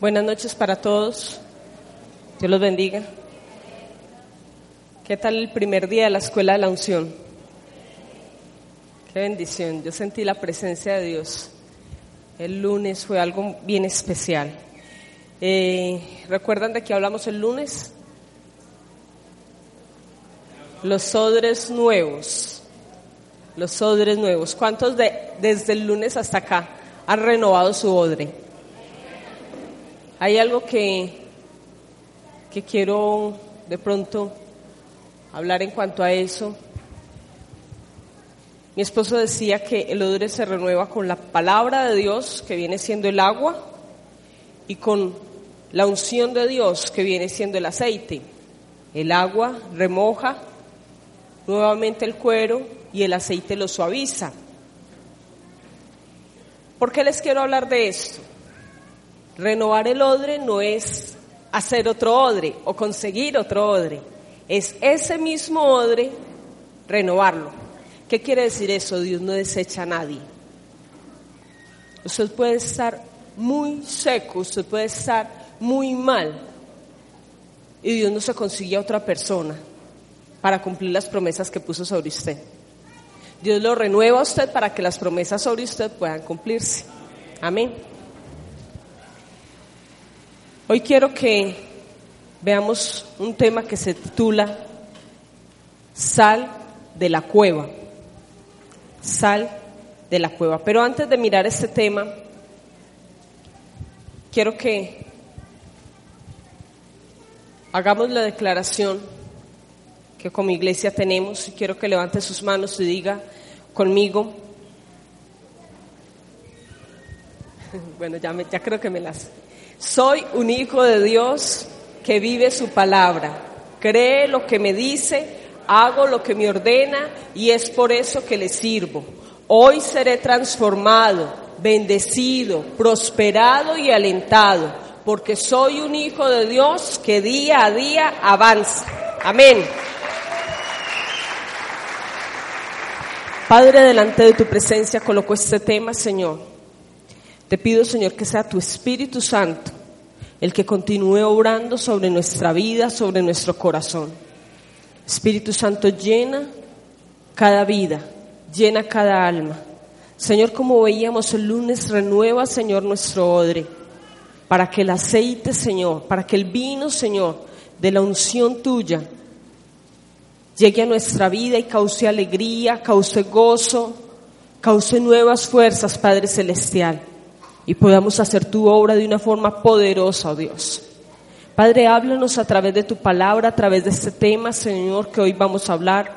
Buenas noches para todos. Dios los bendiga. ¿Qué tal el primer día de la escuela de la unción? Qué bendición. Yo sentí la presencia de Dios. El lunes fue algo bien especial. Eh, ¿Recuerdan de qué hablamos el lunes? Los odres nuevos. Los odres nuevos. ¿Cuántos de, desde el lunes hasta acá han renovado su odre? Hay algo que, que quiero de pronto hablar en cuanto a eso. Mi esposo decía que el odre se renueva con la palabra de Dios, que viene siendo el agua, y con la unción de Dios, que viene siendo el aceite. El agua remoja nuevamente el cuero y el aceite lo suaviza. ¿Por qué les quiero hablar de esto? Renovar el odre no es hacer otro odre o conseguir otro odre, es ese mismo odre renovarlo. ¿Qué quiere decir eso? Dios no desecha a nadie. Usted puede estar muy seco, usted puede estar muy mal y Dios no se consigue a otra persona para cumplir las promesas que puso sobre usted. Dios lo renueva a usted para que las promesas sobre usted puedan cumplirse. Amén. Hoy quiero que veamos un tema que se titula Sal de la cueva. Sal de la cueva. Pero antes de mirar este tema, quiero que hagamos la declaración que como iglesia tenemos y quiero que levante sus manos y diga conmigo. Bueno, ya, me, ya creo que me las... Soy un hijo de Dios que vive su palabra, cree lo que me dice, hago lo que me ordena y es por eso que le sirvo. Hoy seré transformado, bendecido, prosperado y alentado, porque soy un hijo de Dios que día a día avanza. Amén. Padre, delante de tu presencia coloco este tema, Señor. Te pido, Señor, que sea tu Espíritu Santo el que continúe obrando sobre nuestra vida, sobre nuestro corazón. Espíritu Santo, llena cada vida, llena cada alma. Señor, como veíamos el lunes, renueva, Señor, nuestro odre, para que el aceite, Señor, para que el vino, Señor, de la unción tuya, llegue a nuestra vida y cause alegría, cause gozo, cause nuevas fuerzas, Padre Celestial, y podamos hacer tu obra de una forma poderosa, oh Dios. Padre, háblanos a través de tu palabra, a través de este tema, Señor, que hoy vamos a hablar.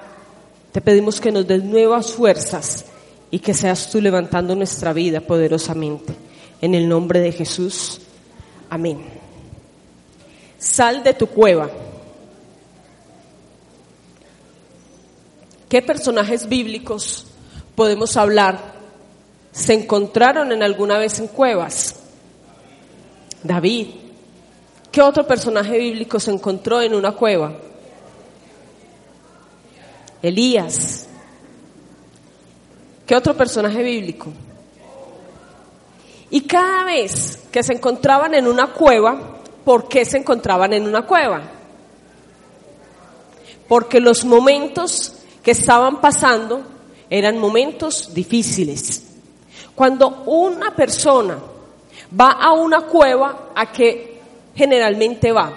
Te pedimos que nos des nuevas fuerzas y que seas tú levantando nuestra vida poderosamente. En el nombre de Jesús. Amén. Sal de tu cueva. ¿Qué personajes bíblicos podemos hablar? ¿Se encontraron en alguna vez en cuevas? David. ¿Qué otro personaje bíblico se encontró en una cueva? Elías. ¿Qué otro personaje bíblico? Y cada vez que se encontraban en una cueva, ¿por qué se encontraban en una cueva? Porque los momentos que estaban pasando eran momentos difíciles. Cuando una persona va a una cueva, ¿a qué generalmente va?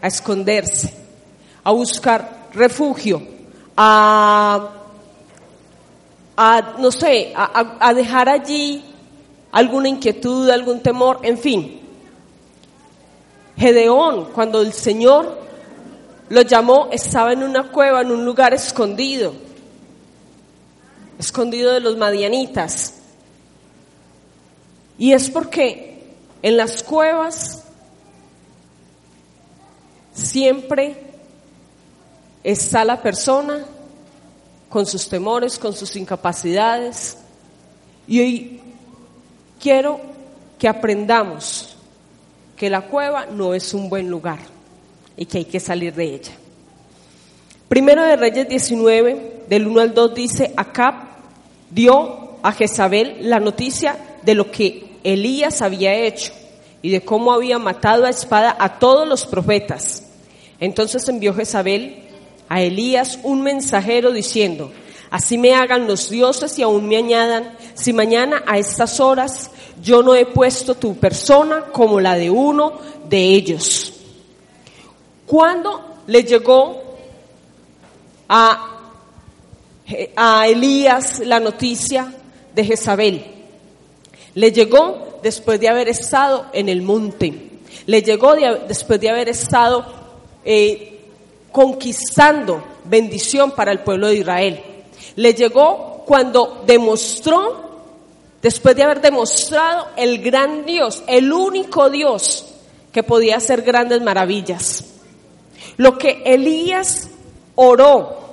A esconderse, a buscar refugio, a, no sé, a dejar allí alguna inquietud, algún temor, en fin. Gedeón, cuando el Señor lo llamó, estaba en una cueva, en un lugar escondido, escondido de los madianitas. Y es porque En las cuevas siempre está la persona con sus temores, con sus incapacidades. Y hoy quiero que aprendamos que la cueva no es un buen lugar y que hay que salir de ella. Primero de Reyes 19, del 1 al 2 dice, Acab dio a Jezabel la noticia de lo que Elías había hecho y de cómo había matado a espada a todos los profetas. Entonces envió Jezabel a Elías un mensajero diciendo, así me hagan los dioses y aún me añadan, si mañana a estas horas yo no he puesto tu persona como la de uno de ellos. Cuando le llegó a, a Elías la noticia de Jezabel, le llegó después de haber estado en el monte, le llegó después de haber estado eh, conquistando bendición para el pueblo de Israel. Le llegó cuando demostró después de haber demostrado el gran Dios, el único Dios que podía hacer grandes maravillas. Lo que Elías oró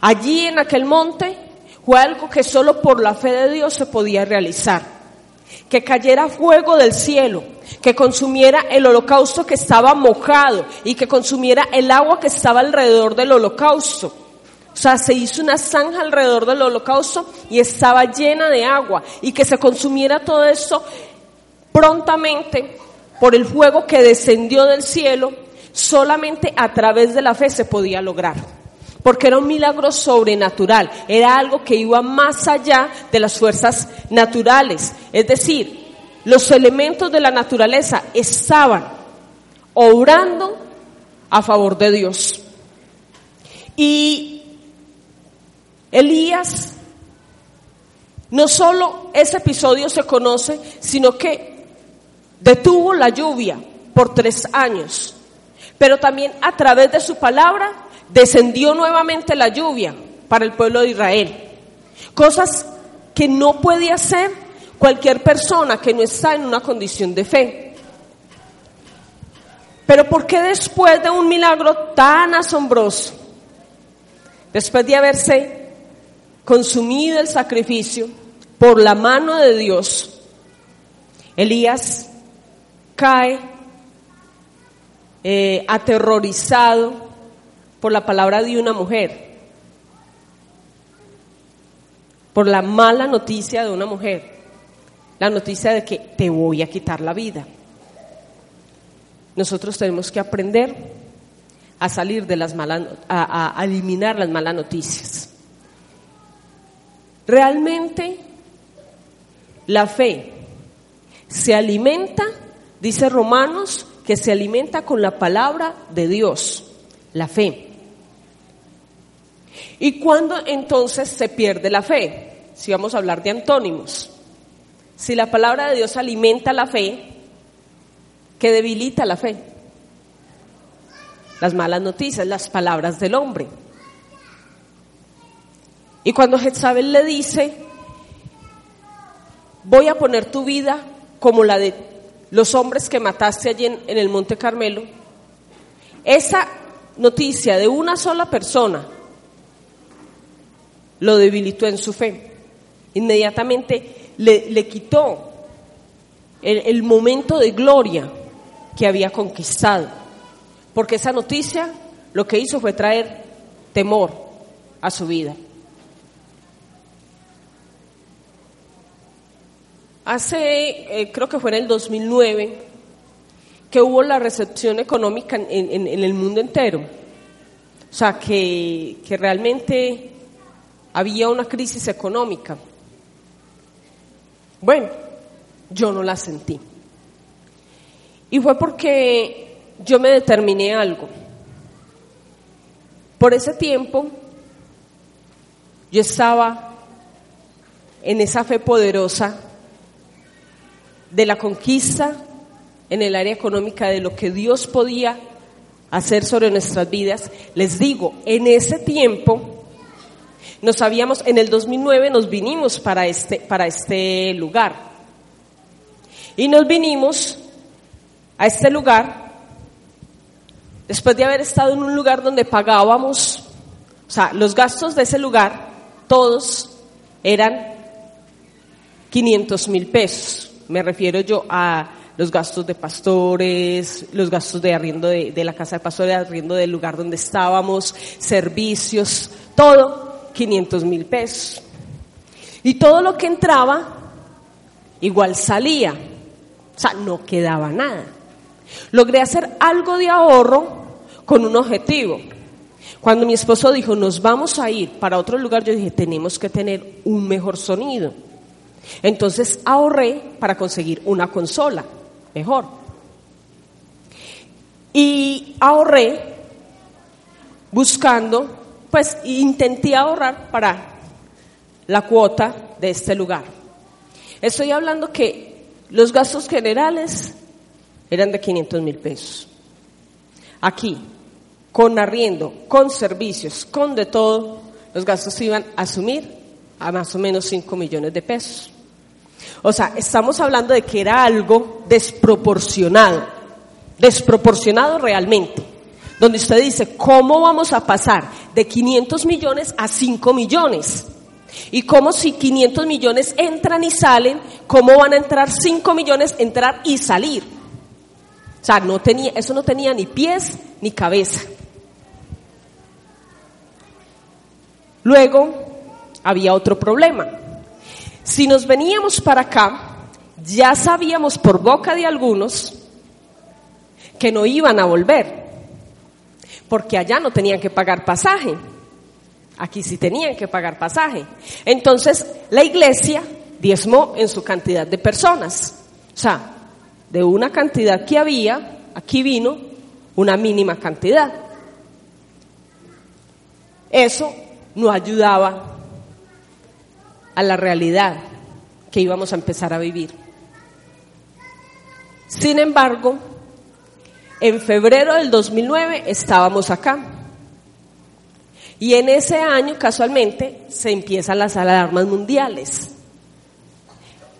allí en aquel monte fue algo que solo por la fe de Dios se podía realizar. Que cayera fuego del cielo, que consumiera el holocausto que estaba mojado y que consumiera el agua que estaba alrededor del holocausto o sea, se hizo una zanja alrededor del holocausto y estaba llena de agua y que se consumiera todo eso prontamente por el fuego que descendió del cielo, solamente a través de la fe se podía lograr. Porque era un milagro sobrenatural, era algo que iba más allá de las fuerzas naturales. Es decir, los elementos de la naturaleza estaban obrando a favor de Dios. Y Elías, no solo ese episodio se conoce, sino que detuvo la lluvia por tres años, pero también a través de su palabra descendió nuevamente la lluvia para el pueblo de Israel. Cosas que no puede hacer cualquier persona que no está en una condición de fe. Pero ¿por qué después de un milagro tan asombroso, después de haberse consumido el sacrificio por la mano de Dios, Elías cae eh, aterrorizado por la palabra de una mujer, por la mala noticia de una mujer, la noticia de que te voy a quitar la vida. Nosotros tenemos que aprender a salir de las malas, a eliminar las malas noticias. Realmente la fe se alimenta, dice Romanos, que se alimenta con la palabra de Dios, la fe. ¿Y cuándo entonces se pierde la fe? Si vamos a hablar de antónimos. Si la palabra de Dios alimenta la fe, ¿qué debilita la fe? Las malas noticias, las palabras del hombre. Y cuando Jezabel le dice, voy a poner tu vida como la de los hombres que mataste allí en, en el Monte Carmelo, esa noticia de una sola persona lo debilitó en su fe. Inmediatamente le, le quitó el, el, momento de gloria que había conquistado. Porque esa noticia lo que hizo fue traer temor a su vida. Hace, eh, creo que fue en el 2009, que hubo la recepción económica en, el mundo entero. O sea, que, que realmente había una crisis económica. Bueno, yo no la sentí. Y fue porque yo me determiné algo. Por ese tiempo, yo estaba en esa fe poderosa de la conquista en el área económica de lo que Dios podía hacer sobre nuestras vidas, les digo, en ese tiempo nos habíamos, en el 2009 nos vinimos para este, para este lugar. Y nos vinimos a este lugar después de haber estado en un lugar donde pagábamos, o sea, los gastos de ese lugar, todos eran 500 mil pesos. Me refiero yo a los gastos de pastores, los gastos de arriendo de, de la casa de pastores, arriendo del lugar donde estábamos, servicios, todo 500 mil pesos. Y todo lo que entraba, igual salía. O sea, no quedaba nada. Logré hacer algo de ahorro con un objetivo. Cuando mi esposo dijo, nos vamos a ir para otro lugar, yo dije, tenemos que tener un mejor sonido. Entonces ahorré para conseguir una consola mejor. Y ahorré buscando, pues intenté ahorrar para la cuota de este lugar. Estoy hablando que los gastos generales eran de 500 mil pesos. Aquí, con arriendo, con servicios, con de todo, los gastos iban a asumir a más o menos 5 millones de pesos. O sea, estamos hablando de que era algo desproporcionado, desproporcionado realmente, donde usted dice, ¿cómo vamos a pasar de 500 millones a 5 millones? Y cómo si 500 millones entran y salen, ¿cómo van a entrar 5 millones, entrar y salir? O sea, no tenía, eso no tenía ni pies ni cabeza. Luego había otro problema. Si nos veníamos para acá, ya sabíamos por boca de algunos que no iban a volver, porque allá no tenían que pagar pasaje. Aquí sí tenían que pagar pasaje. Entonces, la iglesia diezmó en su cantidad de personas. O sea, de una cantidad que había, aquí vino una mínima cantidad. Eso no ayudaba a la realidad que íbamos a empezar a vivir. Sin embargo, en febrero del 2009 estábamos acá. Y en ese año, casualmente, se empiezan las alarmas mundiales.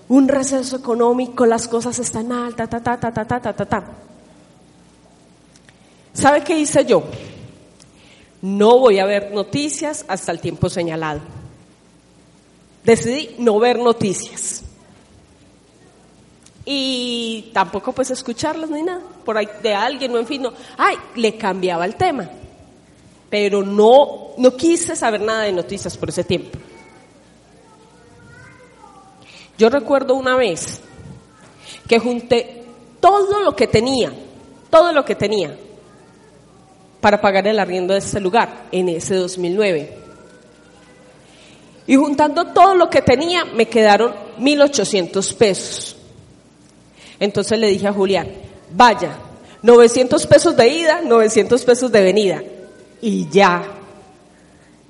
Un receso económico, las cosas están altas, ta, ta, ta, ta, ta, ta, ta, ta. ¿Sabe qué hice yo? No voy a ver noticias hasta el tiempo señalado. Decidí no ver noticias. Y tampoco pues escucharlas ni nada, por ahí de alguien, no en fin, no. Ay, le cambiaba el tema pero no, no quise saber nada de noticias por ese tiempo. Yo recuerdo una vez que junté todo lo que tenía, todo lo que tenía para pagar el arriendo de este lugar en ese 2009. Y juntando todo lo que tenía me quedaron 1.800 pesos. Entonces le dije a Julián, vaya, 900 pesos de ida, 900 pesos de venida y ya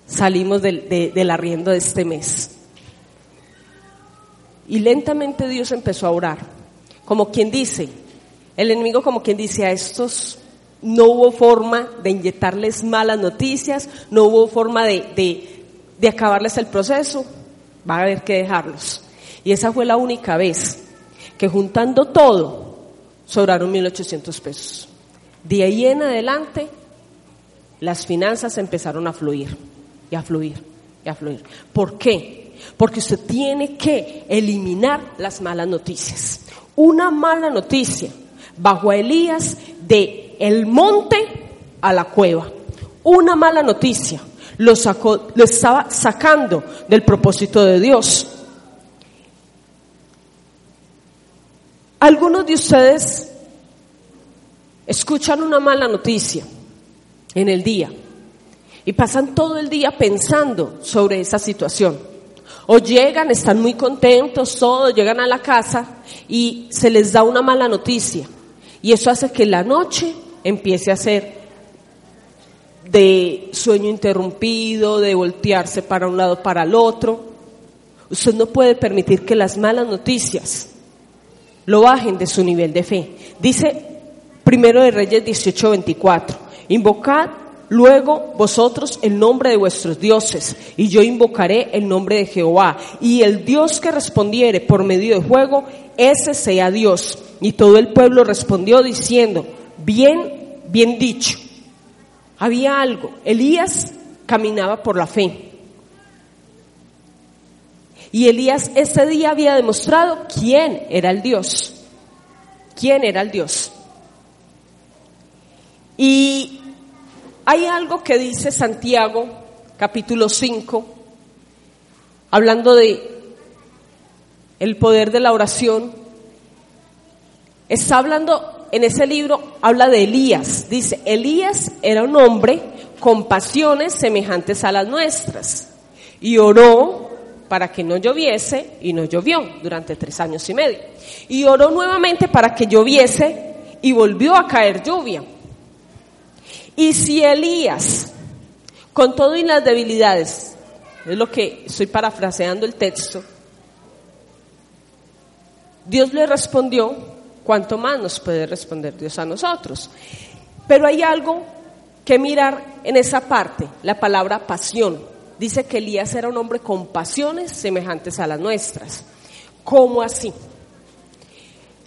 salimos del, del arriendo de este mes. Y lentamente Dios empezó a orar, como quien dice, el enemigo como quien dice a estos no hubo forma de inyectarles malas noticias, no hubo forma de, de, de, acabarles el proceso, va a haber que dejarlos. Y esa fue la única vez que juntando todo, sobraron 1.800 pesos. De ahí en adelante las finanzas empezaron a fluir y a fluir y a fluir. ¿Por qué? Porque usted tiene que eliminar las malas noticias. Una mala noticia bajo a Elías de el monte a la cueva. Una mala noticia lo sacó, lo estaba sacando del propósito de Dios. Algunos de ustedes escuchan una mala noticia en el día. Y pasan todo el día pensando sobre esa situación. O llegan, están muy contentos, todos llegan a la casa y se les da una mala noticia. Y eso hace que la noche empiece a ser de sueño interrumpido, de voltearse para un lado, para el otro. Usted no puede permitir que las malas noticias lo bajen de su nivel de fe. Dice primero de Reyes 18:24. Invocad luego vosotros el nombre de vuestros dioses, y yo invocaré el nombre de Jehová, y el Dios que respondiere por medio de fuego, ese sea Dios. Y todo el pueblo respondió diciendo, bien, bien dicho. Había algo, Elías caminaba por la fe. Y Elías ese día había demostrado quién era el Dios. ¿Quién era el Dios? Y hay algo que dice Santiago, capítulo 5, hablando de el poder de la oración. Está hablando en ese libro, habla de Elías. Dice, Elías era un hombre con pasiones semejantes a las nuestras y oró para que no lloviese y no llovió durante tres años y medio. Y oró nuevamente para que lloviese y volvió a caer lluvia. Y si Elías, con todo y las debilidades, es lo que estoy parafraseando el texto, Dios le respondió, ¿cuánto más nos puede responder Dios a nosotros? Pero hay algo que mirar en esa parte, la palabra pasión dice que Elías era un hombre con pasiones semejantes a las nuestras. ¿Cómo así?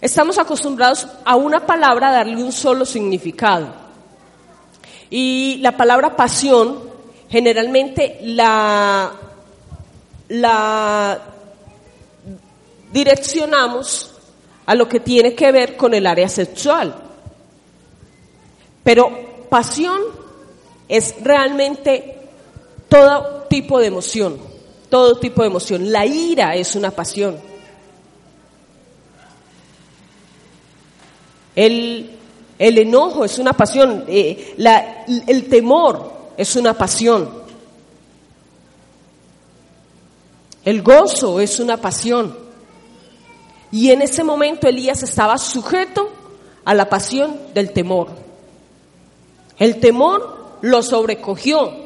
Estamos acostumbrados a una palabra darle un solo significado. Y la palabra pasión generalmente la, la direccionamos a lo que tiene que ver con el área sexual. Pero pasión es realmente todo tipo de emoción, todo tipo de emoción. La ira es una pasión. El, el enojo es una pasión, eh, la, el temor es una pasión. El gozo es una pasión. Y en ese momento Elías estaba sujeto a la pasión del temor. El temor lo sobrecogió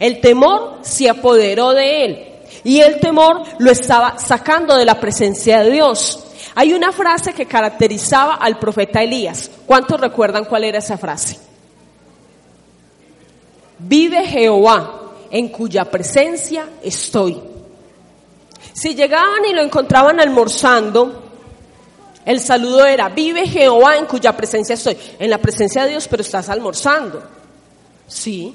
el temor se apoderó de él y el temor lo estaba sacando de la presencia de Dios. Hay una frase que caracterizaba al profeta Elías. ¿Cuántos recuerdan cuál era esa frase? Vive Jehová, en cuya presencia estoy. Si llegaban y lo encontraban almorzando, el saludo era, vive Jehová, en cuya presencia estoy. En la presencia de Dios, pero estás almorzando. Sí,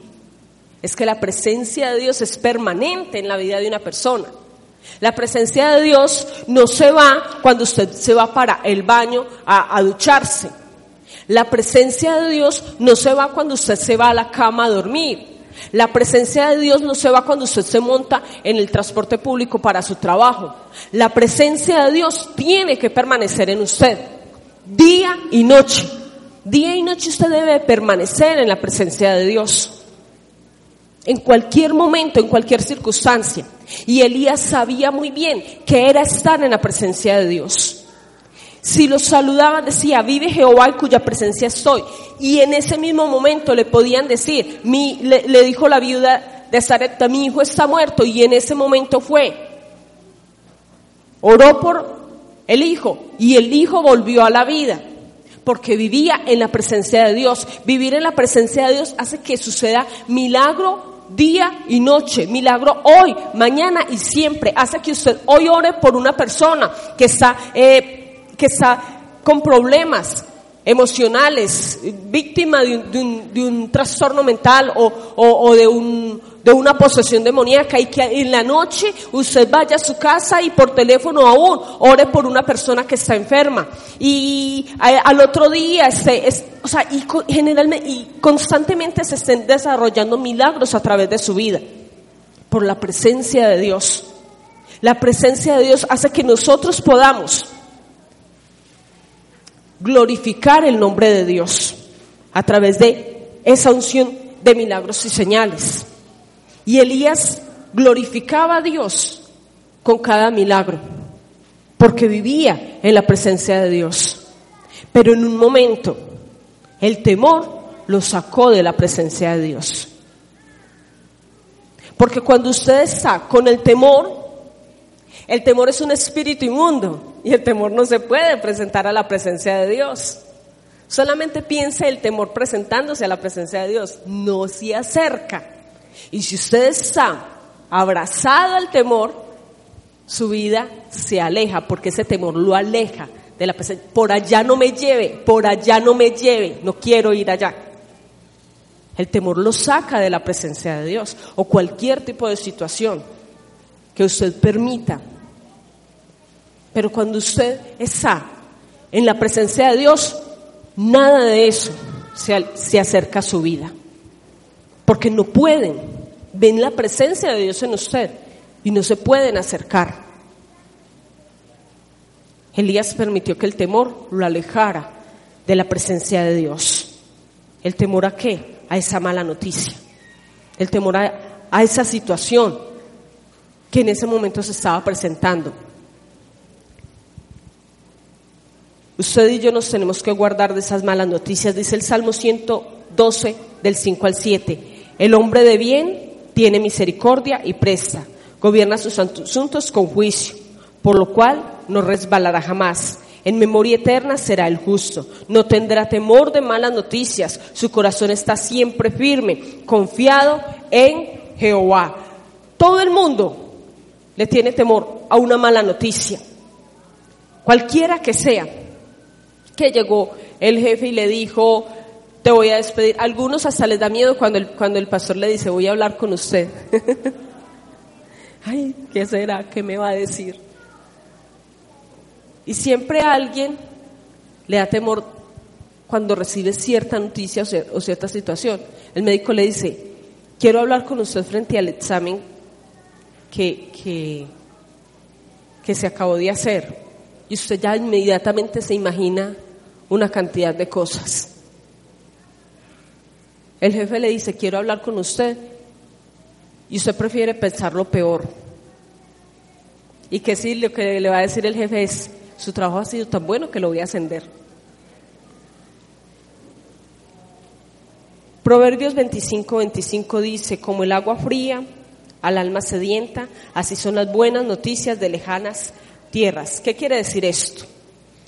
es que la presencia de Dios es permanente en la vida de una persona. La presencia de Dios no se va cuando usted se va para el baño a, ducharse. La presencia de Dios no se va cuando usted se va a la cama a dormir. La presencia de Dios no se va cuando usted se monta en el transporte público para su trabajo. La presencia de Dios tiene que permanecer en usted, día y noche. Día y noche usted debe permanecer en la presencia de Dios en cualquier momento, en cualquier circunstancia. Y Elías sabía muy bien que era estar en la presencia de Dios. Si lo saludaban decía, vive Jehová en cuya presencia estoy. Y en ese mismo momento le podían decir, mi, le, dijo la viuda de Zarepta, mi hijo está muerto. Y en ese momento fue, oró por el hijo y el hijo volvió a la vida porque vivía en la presencia de Dios. Vivir en la presencia de Dios hace que suceda milagro día y noche, milagro hoy, mañana y siempre. Hace que usted hoy ore por una persona que está, eh, que está con problemas emocionales, víctima de un, de un, trastorno mental o, o, de un de una posesión demoníaca y que en la noche usted vaya a su casa y por teléfono aún ore por una persona que está enferma. Y al otro día, este, o sea, y generalmente y constantemente se estén desarrollando milagros a través de su vida por la presencia de Dios. La presencia de Dios hace que nosotros podamos glorificar el nombre de Dios a través de esa unción de milagros y señales. Y Elías glorificaba a Dios con cada milagro, porque vivía en la presencia de Dios. Pero en un momento, el temor lo sacó de la presencia de Dios. Porque cuando usted está con el temor, el temor es un espíritu inmundo y el temor no se puede presentar a la presencia de Dios. Solamente piense el temor presentándose a la presencia de Dios, no se acerca. Y si usted está abrazado al temor, su vida se aleja, porque ese temor lo aleja de la presencia. Por allá no me lleve, por allá no me lleve, no quiero ir allá. El temor lo saca de la presencia de Dios o cualquier tipo de situación que usted permita. Pero cuando usted está en la presencia de Dios, nada de eso se, acerca a su vida. Porque no pueden. Ven la presencia de Dios en usted y no se pueden acercar. Elías permitió que el temor lo alejara de la presencia de Dios. ¿El temor a qué? A esa mala noticia. El temor a, a esa situación que en ese momento se estaba presentando. Usted y yo nos tenemos que guardar de esas malas noticias. Dice el Salmo 112 del 5 al 7. El hombre de bien tiene misericordia y presta. Gobierna sus asuntos con juicio, por lo cual no resbalará jamás. En memoria eterna será el justo. No tendrá temor de malas noticias. Su corazón está siempre firme, confiado en Jehová. Todo el mundo le tiene temor a una mala noticia. Cualquiera que sea que llegó el jefe y le dijo, te voy a despedir. Algunos hasta les da miedo cuando el, cuando el pastor le dice, voy a hablar con usted. Ay, ¿qué será? ¿Qué me va a decir? Y siempre alguien le da temor cuando recibe cierta noticia o, cierta situación. El médico le dice, quiero hablar con usted frente al examen que, que, que se acabó de hacer. Y usted ya inmediatamente se imagina una cantidad de cosas. El jefe le dice, quiero hablar con usted, y usted prefiere pensar lo peor. Y que sí, lo que le va a decir el jefe es, su trabajo ha sido tan bueno que lo voy a ascender. Proverbios 25, 25 dice, como el agua fría al alma sedienta, así son las buenas noticias de lejanas tierras. ¿Qué quiere decir esto?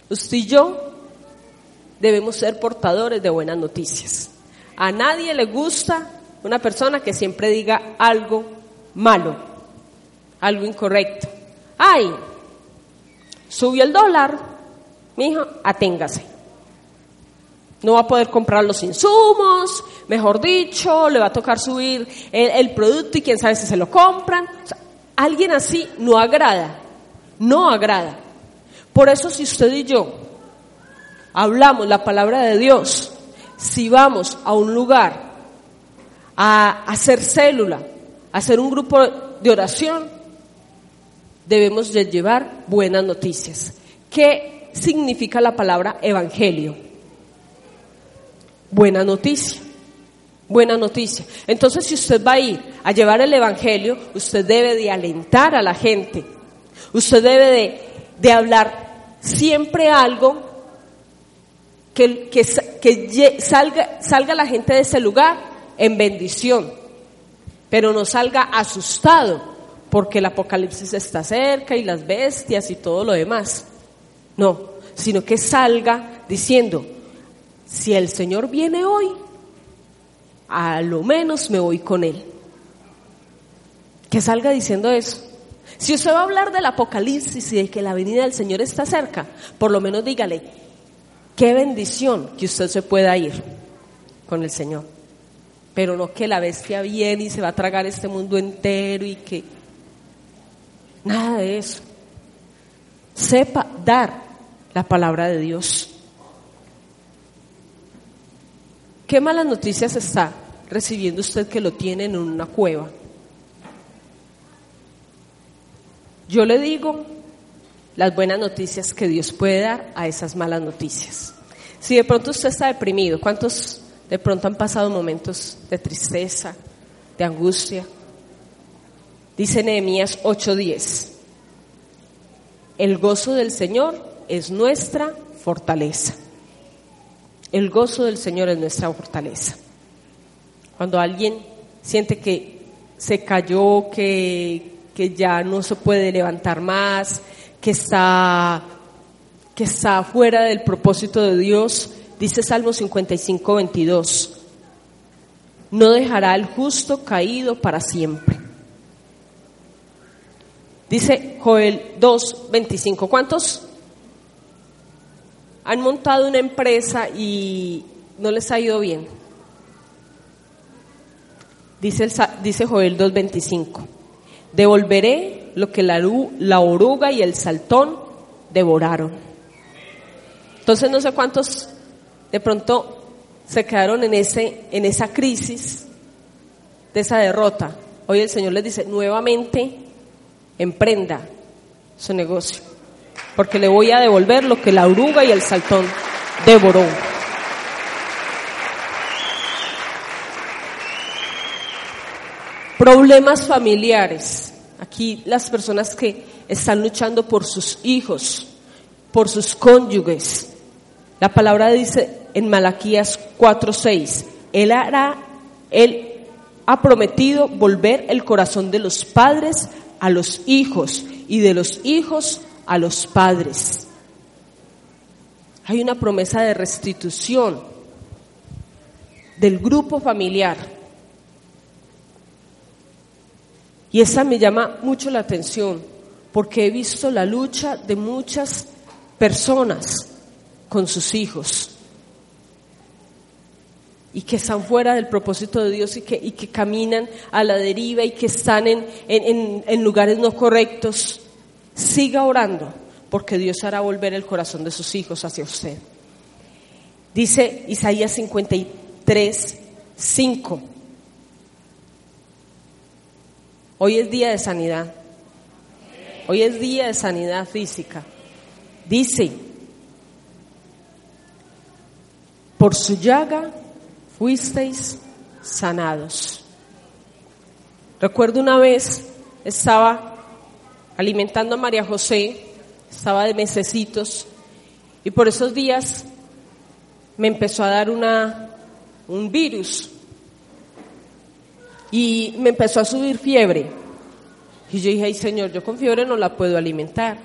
Usted y yo debemos ser portadores de buenas noticias. A nadie le gusta una persona que siempre diga algo malo, algo incorrecto. Ay, subió el dólar, hijo, aténgase. No va a poder comprar los insumos, mejor dicho, le va a tocar subir el, producto y quién sabe si se lo compran. alguien así no agrada, no agrada. Por eso si usted y yo hablamos la palabra de Dios, si vamos a un lugar a hacer célula, a hacer un grupo de oración, debemos de llevar buenas noticias. ¿Qué significa la palabra evangelio? Buena noticia. Buena noticia. Entonces, si usted va a ir a llevar el evangelio, usted debe de alentar a la gente. Usted debe de, de hablar siempre algo que, salga, salga la gente de ese lugar en bendición, pero no salga asustado porque el apocalipsis está cerca y las bestias y todo lo demás. No, sino que salga diciendo, si el Señor viene hoy, a lo menos me voy con Él. Que salga diciendo eso. Si usted va a hablar del apocalipsis y de que la venida del Señor está cerca, por lo menos dígale, Qué bendición que usted se pueda ir con el Señor. Pero no que la bestia viene y se va a tragar este mundo entero y que... Nada de eso. Sepa dar la palabra de Dios. ¿Qué malas noticias está recibiendo usted que lo tiene en una cueva? Yo le digo las buenas noticias que Dios puede dar a esas malas noticias. Si de pronto usted está deprimido, ¿cuántos de pronto han pasado momentos de tristeza, de angustia? Dice Nehemías 8:10, el gozo del Señor es nuestra fortaleza. El gozo del Señor es nuestra fortaleza. Cuando alguien siente que se cayó, que, que ya no se puede levantar más, que está, que está fuera del propósito de Dios, Dice Salmo 55, 22. No dejará el justo caído para siempre. Dice Joel 2, 25. ¿Cuántos han montado una empresa y no les ha ido bien? Dice, el, dice Joel 2.25, devolveré lo que la, oruga y el saltón devoraron. Entonces no sé cuántos de pronto se quedaron en, ese, en esa crisis de esa derrota. Hoy el Señor les dice, nuevamente emprenda su negocio, porque le voy a devolver lo que la oruga y el saltón devoró. Problemas familiares. Aquí las personas que están luchando por sus hijos, por sus cónyuges. La palabra dice en Malaquías 4:6, él hará él ha prometido volver el corazón de los padres a los hijos y de los hijos a los padres. Hay una promesa de restitución del grupo familiar. Y esa me llama mucho la atención porque he visto la lucha de muchas personas con sus hijos y que están fuera del propósito de Dios y que, y que caminan a la deriva y que están en, en, en lugares no correctos. Siga orando porque Dios hará volver el corazón de sus hijos hacia usted. Dice Isaías 53, 5. Hoy es día de sanidad. Hoy es día de sanidad física. Dice, por su llaga fuisteis sanados. Recuerdo una vez estaba alimentando a María José, estaba de mesecitos, y por esos días me empezó a dar una, un virus y me empezó a subir fiebre. Y yo dije, ay Señor, yo con fiebre no la puedo alimentar.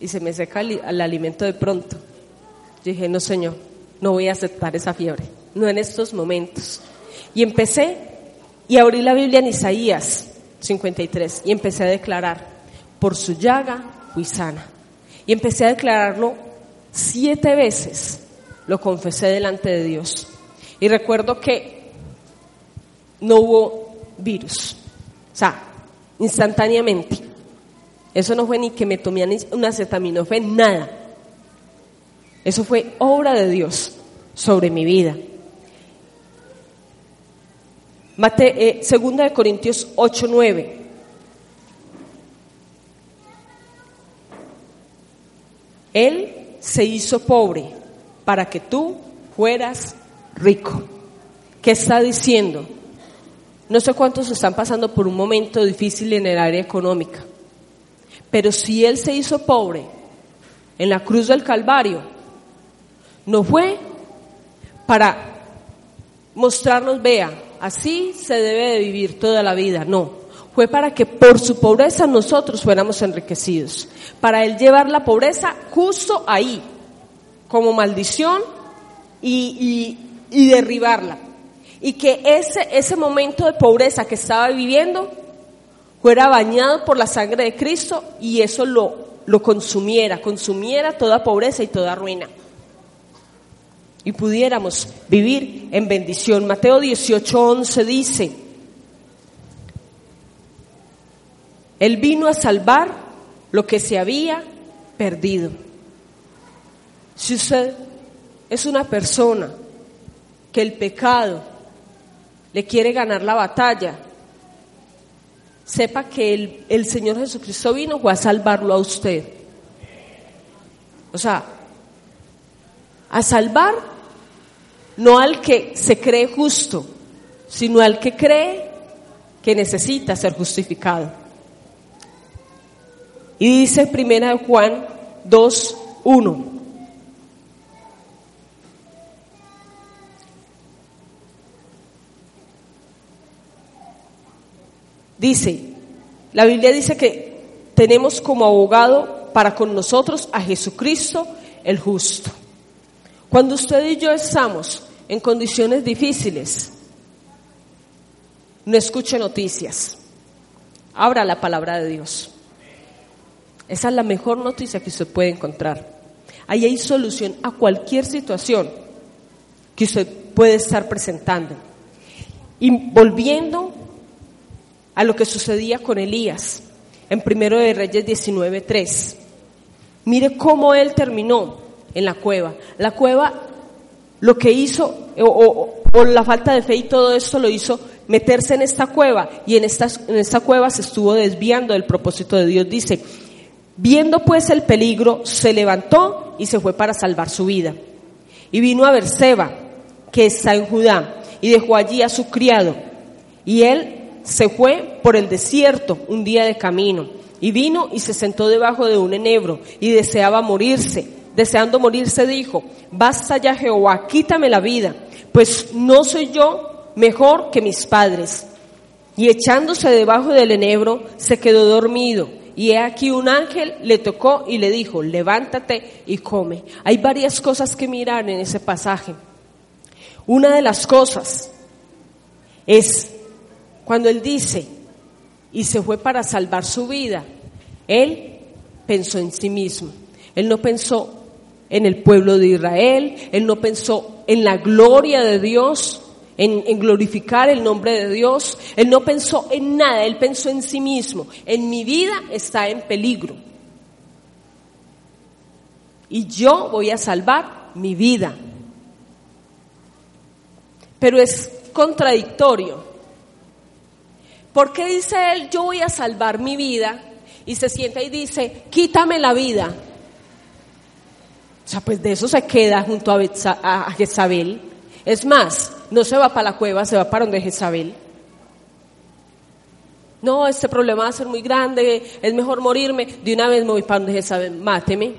Y se me seca el, alimento de pronto. Yo dije, no Señor, no voy a aceptar esa fiebre, no en estos momentos. Y empecé y abrí la Biblia en Isaías 53 y empecé a declarar, por su llaga fui sana. Y empecé a declararlo siete veces, lo confesé delante de Dios. Y recuerdo que no hubo virus. O sea, instantáneamente. Eso no fue ni que me tomé una acetaminofén, nada. Eso fue obra de Dios sobre mi vida. Mate, eh, segunda de Corintios 8, 9. Él se hizo pobre para que tú fueras rico. ¿Qué está diciendo? No sé cuántos están pasando por un momento difícil en el área económica, pero si Él se hizo pobre en la cruz del Calvario, no fue para mostrarnos, vea, así se debe de vivir toda la vida, no, fue para que por su pobreza nosotros fuéramos enriquecidos, para Él llevar la pobreza justo ahí, como maldición y, y derribarla y que ese, ese momento de pobreza que estaba viviendo fuera bañado por la sangre de Cristo y eso lo, lo consumiera, consumiera toda pobreza y toda ruina. Y pudiéramos vivir en bendición. Mateo 18:11 dice, Él vino a salvar lo que se había perdido. Si usted es una persona que el pecado le quiere ganar la batalla, sepa que el, el Señor Jesucristo vino fue a salvarlo a usted. O sea, a salvar no al que se cree justo, sino al que cree que necesita ser justificado. Y dice primera de Juan 2, 1. Dice, la Biblia dice que tenemos como abogado para con nosotros a Jesucristo el justo. Cuando usted y yo estamos en condiciones difíciles, no escuche noticias. Abra la palabra de Dios. Esa es la mejor noticia que usted puede encontrar. Ahí hay solución a cualquier situación que usted puede estar presentando. Y volviendo a lo que sucedía con Elías en Primero de Reyes 19:3. Mire cómo él terminó en la cueva. La cueva lo que hizo o, o, la falta de fe y todo esto lo hizo meterse en esta cueva y en esta, en esta cueva se estuvo desviando del propósito de Dios. Dice, viendo pues el peligro, se levantó y se fue para salvar su vida. Y vino a Berseba, que está en Judá, y dejó allí a su criado. Y él se fue por el desierto un día de camino y vino y se sentó debajo de un enebro y deseaba morirse. Deseando morirse dijo, basta ya Jehová, quítame la vida, pues no soy yo mejor que mis padres. Y echándose debajo del enebro, se quedó dormido. Y he aquí un ángel le tocó y le dijo, levántate y come. Hay varias cosas que mirar en ese pasaje. Una de las cosas es cuando él dice, y se fue para salvar su vida, él pensó en sí mismo. Él no pensó en el pueblo de Israel, él no pensó en la gloria de Dios, en, en, glorificar el nombre de Dios. Él no pensó en nada, él pensó en sí mismo. En mi vida está en peligro. Y yo voy a salvar mi vida. Pero es contradictorio ¿Por qué dice él, yo voy a salvar mi vida? Y se sienta y dice, quítame la vida. O sea, pues de eso se queda junto a, Jezabel. Es más, no se va para la cueva, se va para donde Jezabel. No, este problema va a ser muy grande, es mejor morirme. De una vez me voy para donde Jezabel, máteme.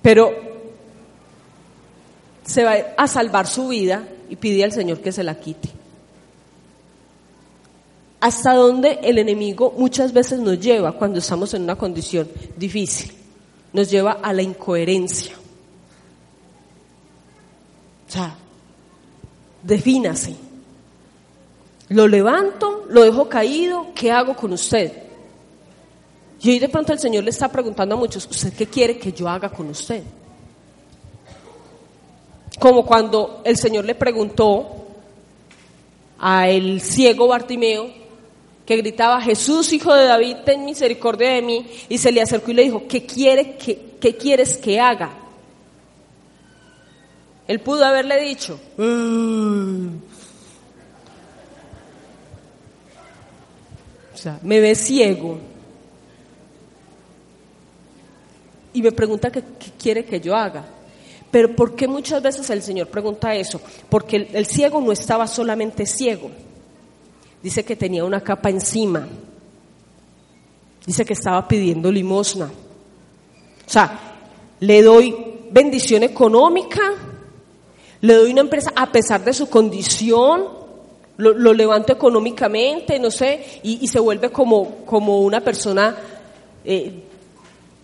Pero se va a salvar su vida y pide al Señor que se la quite hasta dónde el enemigo muchas veces nos lleva cuando estamos en una condición difícil. Nos lleva a la incoherencia. O sea, defínase. Lo levanto, lo dejo caído, ¿qué hago con usted? Y hoy de pronto el Señor le está preguntando a muchos, ¿usted qué quiere que yo haga con usted? Como cuando el Señor le preguntó a el ciego Bartimeo, que gritaba, Jesús, hijo de David, ten misericordia de mí, y se le acercó y le dijo, ¿qué, quiere, qué, qué quieres que haga? Él pudo haberle dicho, o sea, me ve ciego. Y me pregunta qué, quiere que yo haga. Pero ¿por qué muchas veces el Señor pregunta eso? Porque el ciego no estaba solamente ciego Dice que tenía una capa encima. Dice que estaba pidiendo limosna. O sea, le doy bendición económica, le doy una empresa a pesar de su condición, lo, levanto económicamente, no sé, y, se vuelve como, como una persona eh,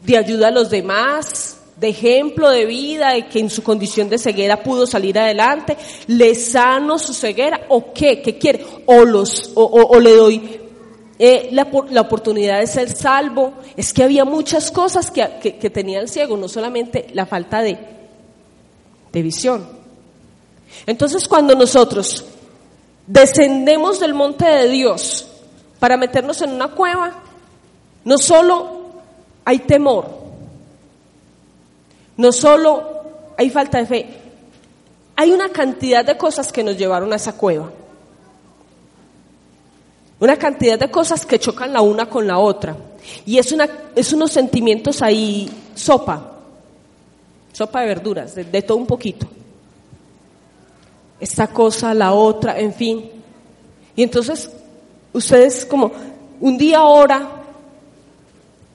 de ayuda a los demás, de ejemplo de vida, de que en su condición de ceguera pudo salir adelante, le sano su ceguera, o qué, qué quiere, o, los, o, le doy eh, la, la, oportunidad de ser salvo. Es que había muchas cosas que, que, tenía el ciego, no solamente la falta de, de visión. Entonces cuando nosotros descendemos del monte de Dios para meternos en una cueva, no solo hay temor, no solo hay falta de fe, hay una cantidad de cosas que nos llevaron a esa cueva. Una cantidad de cosas que chocan la una con la otra. Y es, una, es unos sentimientos ahí, sopa, sopa de verduras, de, todo un poquito. Esta cosa, la otra, en fin. Y entonces, ustedes como un día ora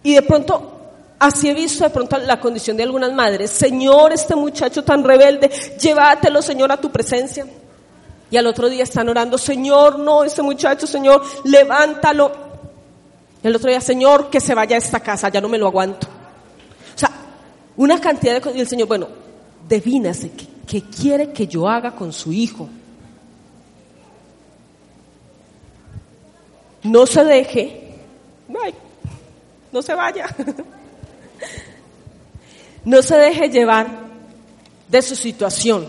y de pronto Así he visto de pronto la condición de algunas madres. Señor, este muchacho tan rebelde, llévatelo, Señor, a tu presencia. Y al otro día están orando, Señor, no, este muchacho, Señor, levántalo. Y el otro día, Señor, que se vaya a esta casa, ya no me lo aguanto. O sea, Una cantidad de cosas. Y el Señor, bueno, defínase qué, quiere que yo haga con su hijo. No se deje, no se vaya, no se deje llevar de su situación.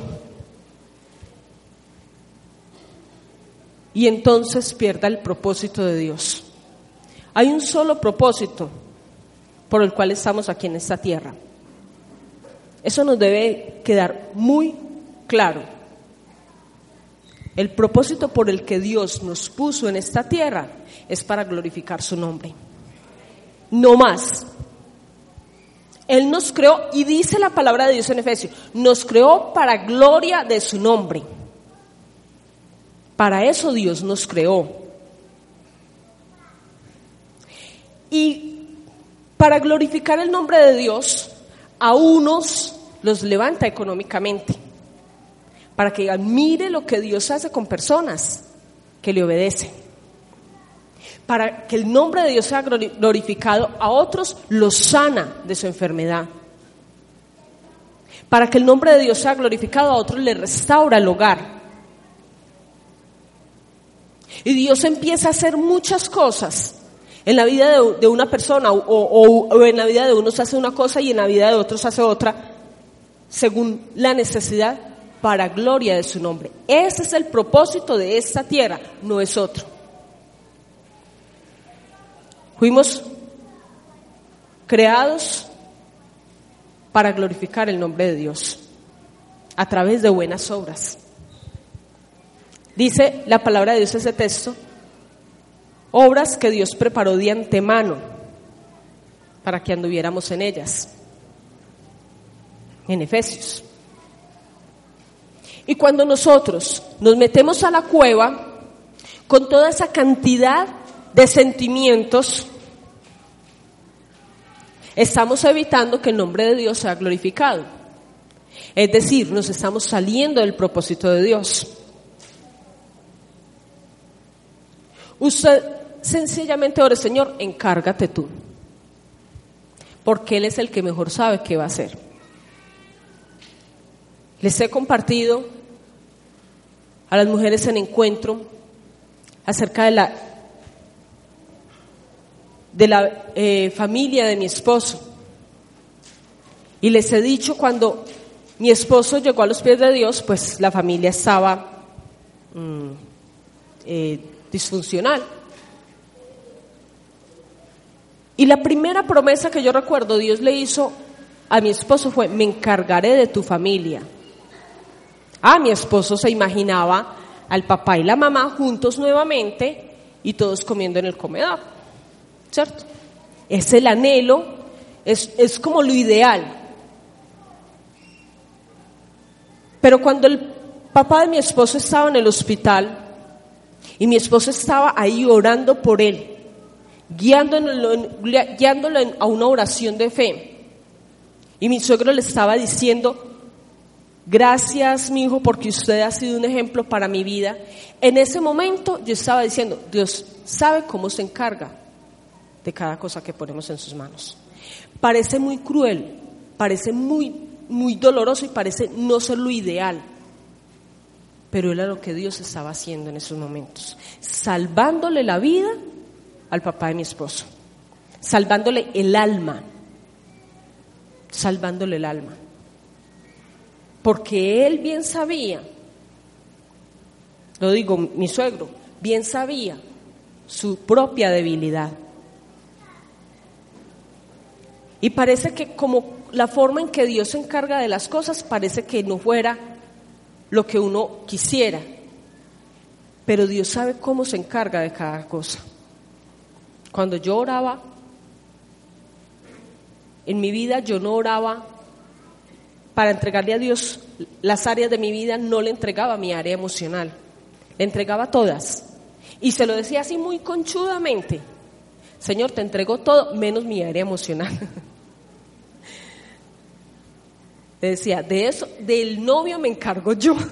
Y entonces pierda el propósito de Dios. Hay un solo propósito por el cual estamos aquí en esta tierra. Eso nos debe quedar muy claro. El propósito por el que Dios nos puso en esta tierra es para glorificar su nombre. No más. Él nos creó, y dice la palabra de Dios en Efesios, nos creó para gloria de su nombre. Para eso Dios nos creó. Y para glorificar el nombre de Dios, a unos los levanta económicamente. Para que digan, mire lo que Dios hace con personas que le obedecen. Para que el nombre de Dios sea glorificado, a otros los sana de su enfermedad. Para que el nombre de Dios sea glorificado, a otros le restaura el hogar. Y Dios empieza a hacer muchas cosas en la vida de, una persona o, o, en la vida de unos hace una cosa y en la vida de otros hace otra, según la necesidad para gloria de su nombre. Ese es el propósito de esta tierra, no es otro. Fuimos creados para glorificar el nombre de Dios a través de buenas obras. Dice la palabra de Dios ese texto, obras que Dios preparó de antemano para que anduviéramos en ellas, en Efesios. Y cuando nosotros nos metemos a la cueva con toda esa cantidad de sentimientos, estamos evitando que el nombre de Dios sea glorificado. Es decir, nos estamos saliendo del propósito de Dios. Usted sencillamente ore, Señor, encárgate tú. Porque Él es el que mejor sabe qué va a hacer. Les he compartido a las mujeres en encuentro acerca de la, de la eh, familia de mi esposo. Y les he dicho cuando mi esposo llegó a los pies de Dios, pues la familia estaba mm, eh, disfuncional. Y la primera promesa que yo recuerdo Dios le hizo a mi esposo fue, me encargaré de tu familia. Ah, mi esposo se imaginaba al papá y la mamá juntos nuevamente y todos comiendo en el comedor, ¿cierto? Es el anhelo, es, es como lo ideal. Pero cuando el papá de mi esposo estaba en el hospital y mi esposo estaba ahí orando por él, guiándolo, guiándolo a una oración de fe. Y mi suegro le estaba diciendo, gracias mi hijo porque usted ha sido un ejemplo para mi vida. En ese momento yo estaba diciendo, Dios sabe cómo se encarga de cada cosa que ponemos en sus manos. Parece muy cruel, parece muy, muy doloroso y parece no ser lo ideal. Pero era lo que Dios estaba haciendo en esos momentos, salvándole la vida al papá de mi esposo, salvándole el alma, salvándole el alma. Porque él bien sabía, lo digo mi suegro, bien sabía su propia debilidad. Y parece que como la forma en que Dios se encarga de las cosas parece que no fuera lo que uno quisiera. Pero Dios sabe cómo se encarga de cada cosa. Cuando yo oraba, en mi vida yo no oraba para entregarle a Dios las áreas de mi vida, no le entregaba mi área emocional, le entregaba todas. Y se lo decía así muy conchudamente, Señor, te entrego todo menos mi área emocional. Le decía, de eso, del novio me encargo yo.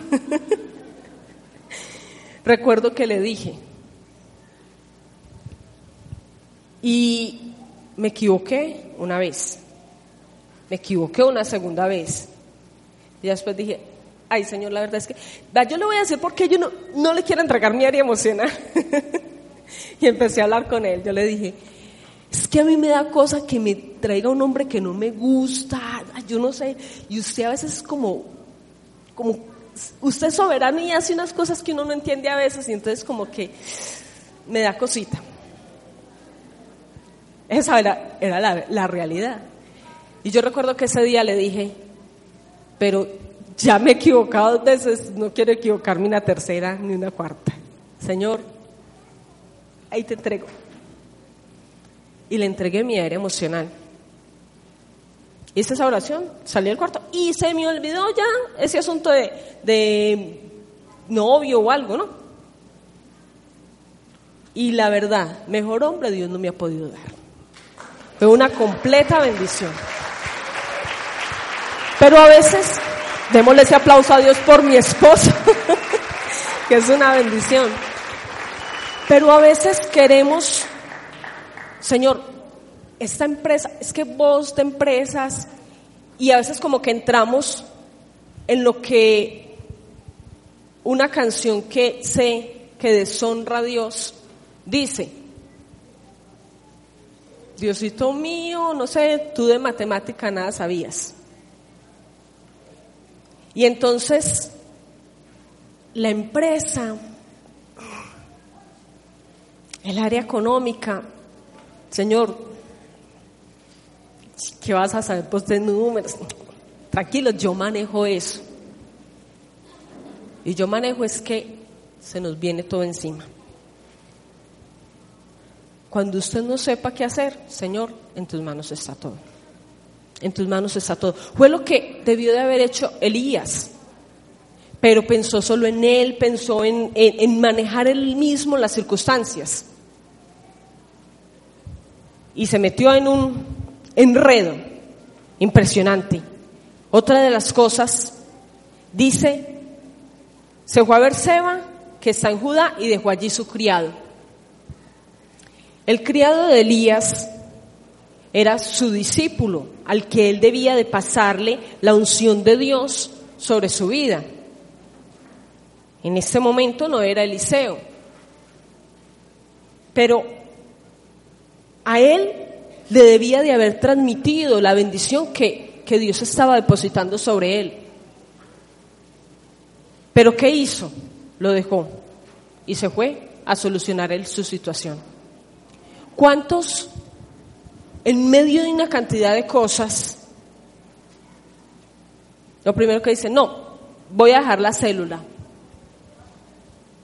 Recuerdo que le dije, y me equivoqué una vez. Me equivoqué una segunda vez. Y después dije, ay Señor, la verdad es que, yo le voy a decir por qué yo no, no le quiero entregar mi área emocional. y empecé a hablar con él. Yo le dije, es que a mí me da cosa que me traiga un hombre que no me gusta, yo no sé, y usted a veces es como, como, usted es soberano y hace unas cosas que uno no entiende a veces, y entonces como que me da cosita. Esa era, era la, la realidad. Y yo recuerdo que ese día le dije, pero ya me he equivocado dos veces, no quiero equivocarme una tercera ni una cuarta. Señor, ahí te entrego. Y le entregué mi aire emocional. Hice esa oración, salí del cuarto y se me olvidó ya ese asunto de, de novio o algo, ¿no? Y la verdad, mejor hombre Dios no me ha podido dar. Fue una completa bendición. Pero a veces, démosle ese aplauso a Dios por mi esposo, que es una bendición. Pero a veces queremos, Señor, esta empresa, es que vos de empresas, y a veces como que entramos en lo que una canción que sé que deshonra a Dios dice. Diosito mío, no sé, tú de matemática nada sabías. Y entonces la empresa, el área económica, Señor, ¿qué vas a saber pues de números? Tranquilo, yo manejo eso. Y yo manejo es que se nos viene todo encima. Cuando usted no sepa qué hacer, Señor, en tus manos está todo. En tus manos está todo. Fue lo que debió de haber hecho Elías. Pero pensó solo en él, pensó en, en manejar él mismo las circunstancias. Y se metió en un enredo impresionante. Otra de las cosas, dice, se fue a ver Seba, que está en Judá, y dejó allí su criado. El criado de Elías era su discípulo, al que él debía de pasarle la unción de Dios sobre su vida. En ese momento no era Eliseo, pero a él le debía de haber transmitido la bendición que, que Dios estaba depositando sobre él. Pero ¿qué hizo? Lo dejó y se fue a solucionar él su situación. ¿Cuántos en medio de una cantidad de cosas, lo primero que dicen, no, voy a dejar la célula.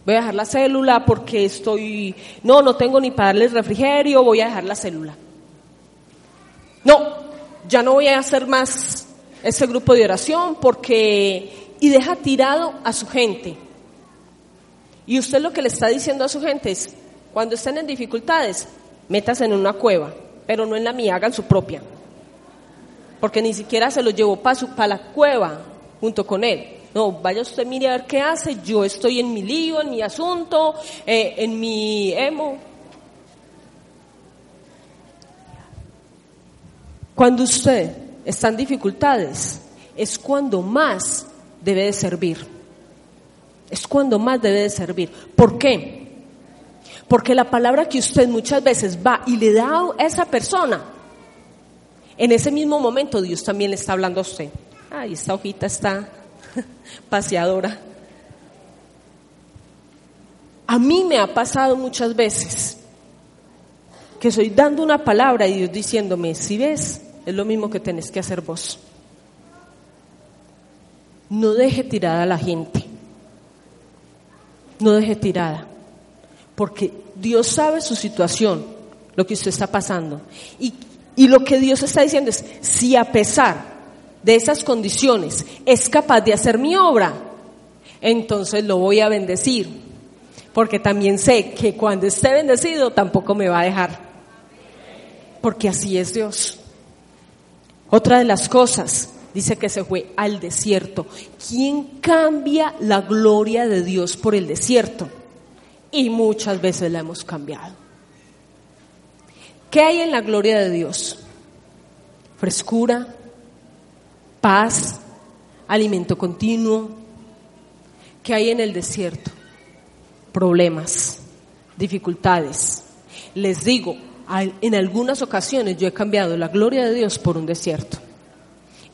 Voy a dejar la célula porque estoy, no, no tengo ni para darle refrigerio, voy a dejar la célula. No, ya no voy a hacer más ese grupo de oración porque, y deja tirado a su gente. Y usted lo que le está diciendo a su gente es, cuando estén en dificultades, métase en una cueva, pero no en la mía, hagan su propia. Porque ni siquiera se lo llevó para la cueva junto con él. No, vaya usted, mire a ver qué hace. Yo estoy en mi lío, en mi asunto, eh, en mi emo. Cuando usted está en dificultades, es cuando más debe de servir. Es cuando más debe de servir. ¿Por qué? Porque la palabra que usted muchas veces va y le da a esa persona, en ese mismo momento Dios también le está hablando a usted. Ay, esta hojita está paseadora. A mí me ha pasado muchas veces que soy dando una palabra y Dios diciéndome, si ves, es lo mismo que tenés que hacer vos. No deje tirada a la gente. No deje tirada porque Dios sabe su situación, lo que usted está pasando. Y, lo que Dios está diciendo es, si a pesar de esas condiciones es capaz de hacer mi obra, entonces lo voy a bendecir. Porque también sé que cuando esté bendecido tampoco me va a dejar. Porque así es Dios. Otra de las cosas, dice que se fue al desierto. ¿Quién cambia la gloria de Dios por el desierto? y muchas veces la hemos cambiado. ¿Qué hay en la gloria de Dios? Frescura, paz, alimento continuo. ¿Qué hay en el desierto? Problemas, dificultades. Les digo, en algunas ocasiones yo he cambiado la gloria de Dios por un desierto.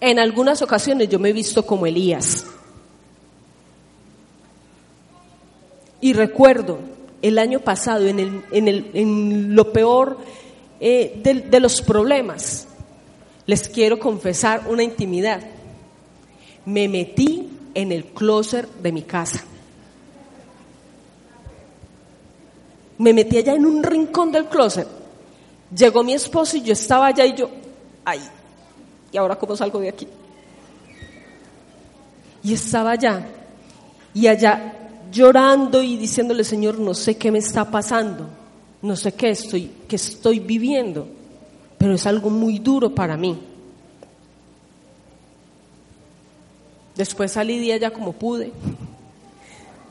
En algunas ocasiones yo me he visto como Elías. Y recuerdo el año pasado, en, el, en, el, en lo peor eh, de, de los problemas, les quiero confesar una intimidad. Me metí en el closet de mi casa. Me metí allá en un rincón del closet. Llegó mi esposo y yo estaba allá y yo, ay, ¿y ahora cómo salgo de aquí? Y estaba allá. Y allá llorando y diciéndole, Señor, no sé qué me está pasando, no sé qué estoy, qué estoy viviendo, pero es algo muy duro para mí. Después salí de allá como pude,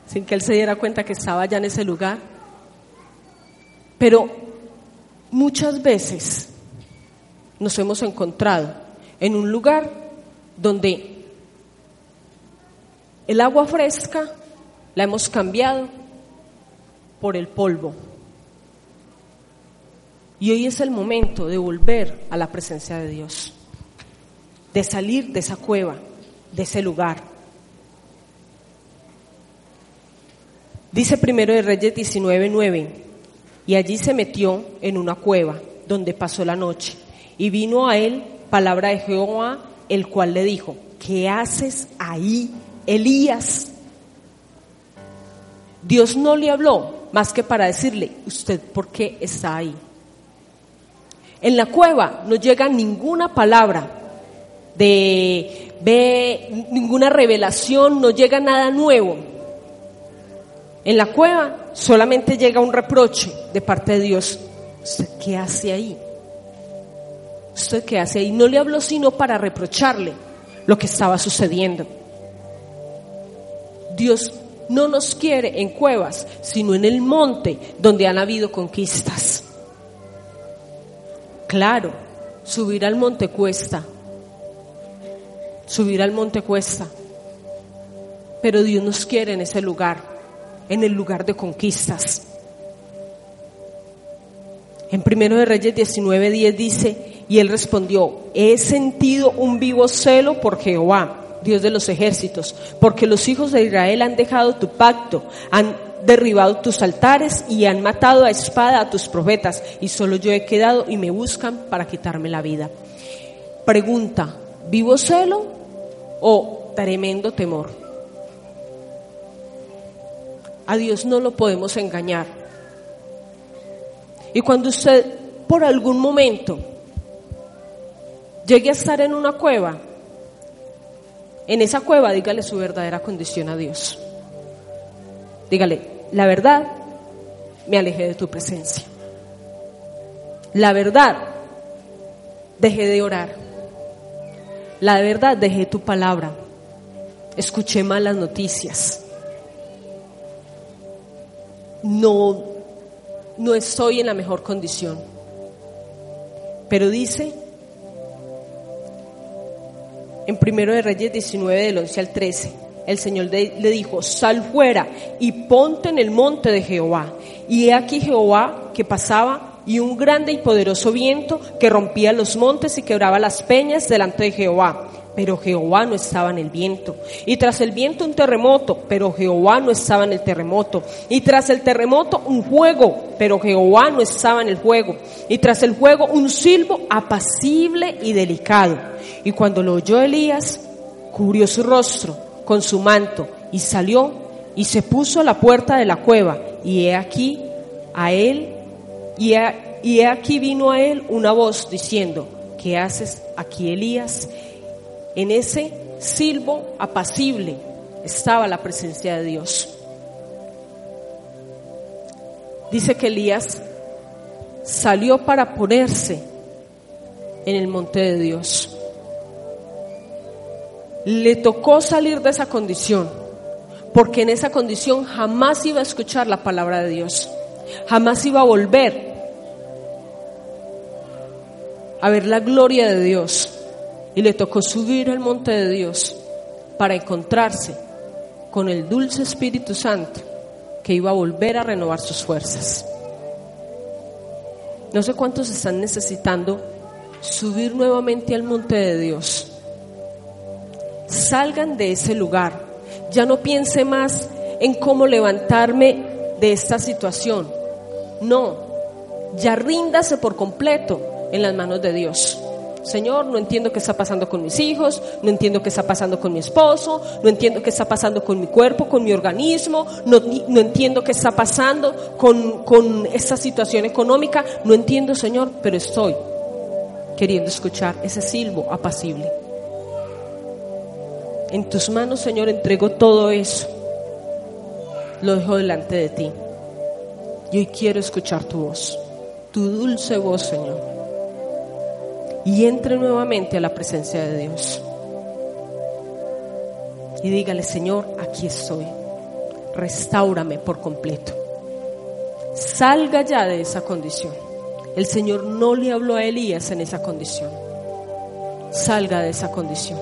sin que él se diera cuenta que estaba allá en ese lugar. Pero muchas veces nos hemos encontrado en un lugar donde el agua fresca la hemos cambiado por el polvo. Y hoy es el momento de volver a la presencia de Dios, de salir de esa cueva, de ese lugar. Dice primero de Reyes 19:9, y allí se metió en una cueva donde pasó la noche, y vino a él palabra de Jehová, el cual le dijo, ¿qué haces ahí, Elías? Dios no le habló más que para decirle, ¿usted por qué está ahí? En la cueva no llega ninguna palabra de ve ninguna revelación, no llega nada nuevo. En la cueva solamente llega un reproche de parte de Dios. ¿Usted qué hace ahí? ¿Usted qué hace ahí? No le habló sino para reprocharle lo que estaba sucediendo. Dios no nos quiere en cuevas, sino en el monte donde han habido conquistas. Claro, subir al monte cuesta. Subir al monte cuesta. Pero Dios nos quiere en ese lugar, en el lugar de conquistas. En primero de Reyes 19:10 dice, y él respondió, he sentido un vivo celo por Jehová Dios de los ejércitos, porque los hijos de Israel han dejado tu pacto, han derribado tus altares y han matado a espada a tus profetas, y solo yo he quedado y me buscan para quitarme la vida. Pregunta, ¿vivo celo o tremendo temor? A Dios no lo podemos engañar. Y cuando usted por algún momento llegue a estar en una cueva, en esa cueva dígale su verdadera condición a Dios. Dígale, la verdad, me alejé de tu presencia. La verdad, dejé de orar. La verdad, dejé tu palabra. Escuché malas noticias. No, no estoy en la mejor condición. Pero dice en primero de Reyes 19 del 11 al 13. El Señor le dijo, sal fuera y ponte en el monte de Jehová. Y he aquí Jehová que pasaba y un grande y poderoso viento que rompía los montes y quebraba las peñas delante de Jehová pero Jehová no estaba en el viento. Y tras el viento un terremoto, pero Jehová no estaba en el terremoto. Y tras el terremoto un fuego, pero Jehová no estaba en el fuego. Y tras el fuego un silbo apacible y delicado. Y cuando lo oyó Elías, cubrió su rostro con su manto y salió y se puso a la puerta de la cueva. Y he aquí a él, y he, y he aquí vino a él una voz diciendo, ¿qué haces aquí Elías? En ese silbo apacible estaba la presencia de Dios. Dice que Elías salió para ponerse en el monte de Dios. Le tocó salir de esa condición, porque en esa condición jamás iba a escuchar la palabra de Dios, jamás iba a volver a ver la gloria de Dios y le tocó subir al monte de Dios para encontrarse con el dulce Espíritu Santo que iba a volver a renovar sus fuerzas. No sé cuántos están necesitando subir nuevamente al monte de Dios. Salgan de ese lugar. Ya no piense más en cómo levantarme de esta situación. No, ya ríndase por completo en las manos de Dios. Señor, no entiendo qué está pasando con mis hijos, no entiendo qué está pasando con mi esposo, no entiendo qué está pasando con mi cuerpo, con mi organismo, no, entiendo qué está pasando con, con esta situación económica, no entiendo, Señor, pero estoy queriendo escuchar ese silbo apacible. En tus manos, Señor, entrego todo eso. Lo dejo delante de ti. Y hoy quiero escuchar tu voz, tu dulce voz, Señor y entre nuevamente a la presencia de Dios. Y dígale, Señor, aquí estoy. Restáurame por completo. Salga ya de esa condición. El Señor no le habló a Elías en esa condición. Salga de esa condición.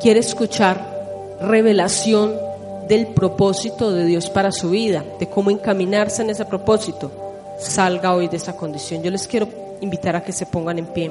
Quiere escuchar revelación del propósito de Dios para su vida, de cómo encaminarse en ese propósito. Salga hoy de esa condición. Yo les quiero invitar a que se pongan en pie.